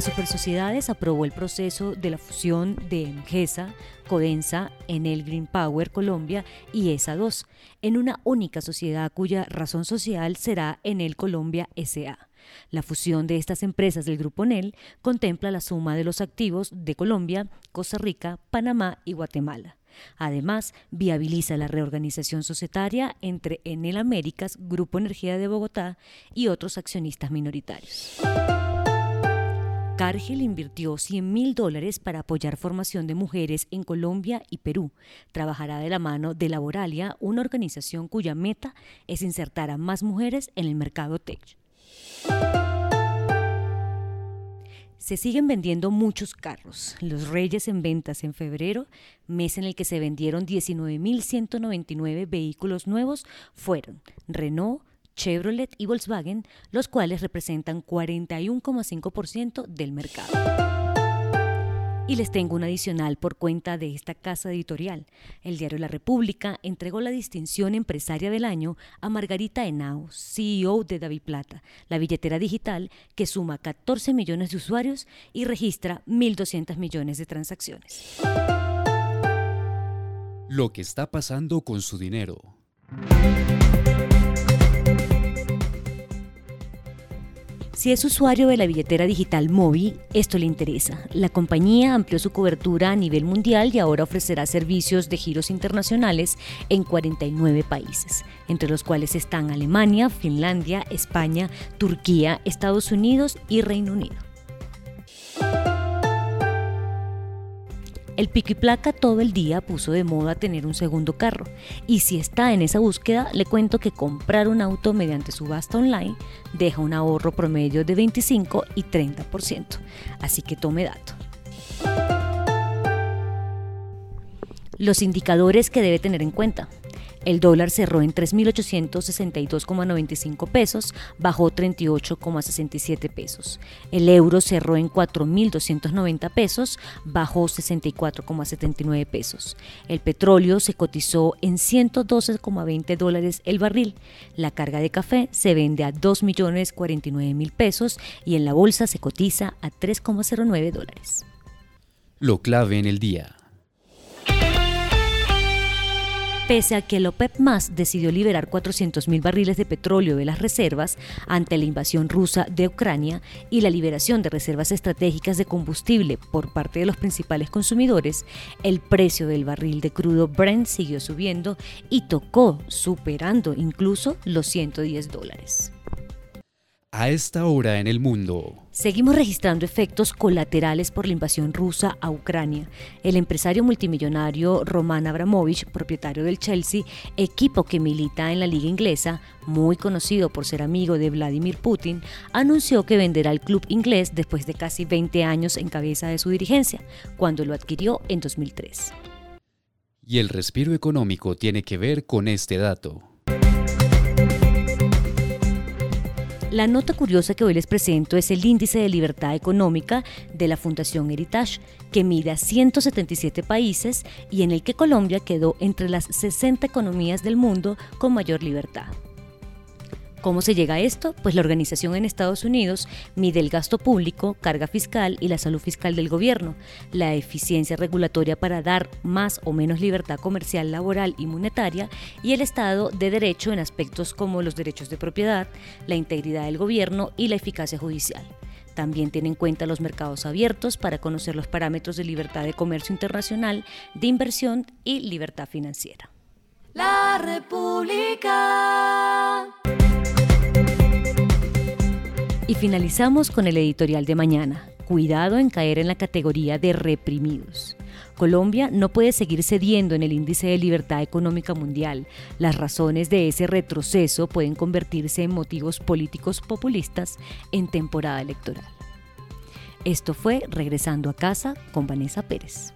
Las Supersociedades aprobó el proceso de la fusión de Emgesa, Codensa, Enel Green Power Colombia y ESA 2 en una única sociedad cuya razón social será Enel Colombia SA. La fusión de estas empresas del grupo Enel contempla la suma de los activos de Colombia, Costa Rica, Panamá y Guatemala. Además, viabiliza la reorganización societaria entre Enel Américas, Grupo Energía de Bogotá y otros accionistas minoritarios. Cargill invirtió 100 mil dólares para apoyar formación de mujeres en Colombia y Perú. Trabajará de la mano de Laboralia, una organización cuya meta es insertar a más mujeres en el mercado tech. Se siguen vendiendo muchos carros. Los Reyes en ventas en febrero, mes en el que se vendieron 19.199 vehículos nuevos, fueron Renault, Chevrolet y Volkswagen, los cuales representan 41,5% del mercado. Y les tengo un adicional por cuenta de esta casa editorial. El diario La República entregó la distinción empresaria del año a Margarita Henao, CEO de David Plata, la billetera digital que suma 14 millones de usuarios y registra 1.200 millones de transacciones. Lo que está pasando con su dinero. Si es usuario de la billetera digital Mobi, esto le interesa. La compañía amplió su cobertura a nivel mundial y ahora ofrecerá servicios de giros internacionales en 49 países, entre los cuales están Alemania, Finlandia, España, Turquía, Estados Unidos y Reino Unido. El pico y placa todo el día puso de moda tener un segundo carro. Y si está en esa búsqueda, le cuento que comprar un auto mediante subasta online deja un ahorro promedio de 25 y 30%. Así que tome dato. Los indicadores que debe tener en cuenta. El dólar cerró en 3.862,95 pesos, bajó 38,67 pesos. El euro cerró en 4.290 pesos, bajó 64,79 pesos. El petróleo se cotizó en 112,20 dólares el barril. La carga de café se vende a 2.049.000 pesos y en la bolsa se cotiza a 3,09 dólares. Lo clave en el día. Pese a que el OPEP más decidió liberar 400.000 barriles de petróleo de las reservas ante la invasión rusa de Ucrania y la liberación de reservas estratégicas de combustible por parte de los principales consumidores, el precio del barril de crudo Brent siguió subiendo y tocó, superando incluso los 110 dólares a esta hora en el mundo. Seguimos registrando efectos colaterales por la invasión rusa a Ucrania. El empresario multimillonario Roman Abramovich, propietario del Chelsea, equipo que milita en la liga inglesa, muy conocido por ser amigo de Vladimir Putin, anunció que venderá el club inglés después de casi 20 años en cabeza de su dirigencia, cuando lo adquirió en 2003. Y el respiro económico tiene que ver con este dato. La nota curiosa que hoy les presento es el índice de libertad económica de la Fundación Heritage, que mide a 177 países y en el que Colombia quedó entre las 60 economías del mundo con mayor libertad. ¿Cómo se llega a esto? Pues la organización en Estados Unidos mide el gasto público, carga fiscal y la salud fiscal del gobierno, la eficiencia regulatoria para dar más o menos libertad comercial, laboral y monetaria y el Estado de Derecho en aspectos como los derechos de propiedad, la integridad del gobierno y la eficacia judicial. También tiene en cuenta los mercados abiertos para conocer los parámetros de libertad de comercio internacional, de inversión y libertad financiera. La República. Y finalizamos con el editorial de mañana. Cuidado en caer en la categoría de reprimidos. Colombia no puede seguir cediendo en el índice de libertad económica mundial. Las razones de ese retroceso pueden convertirse en motivos políticos populistas en temporada electoral. Esto fue Regresando a casa con Vanessa Pérez.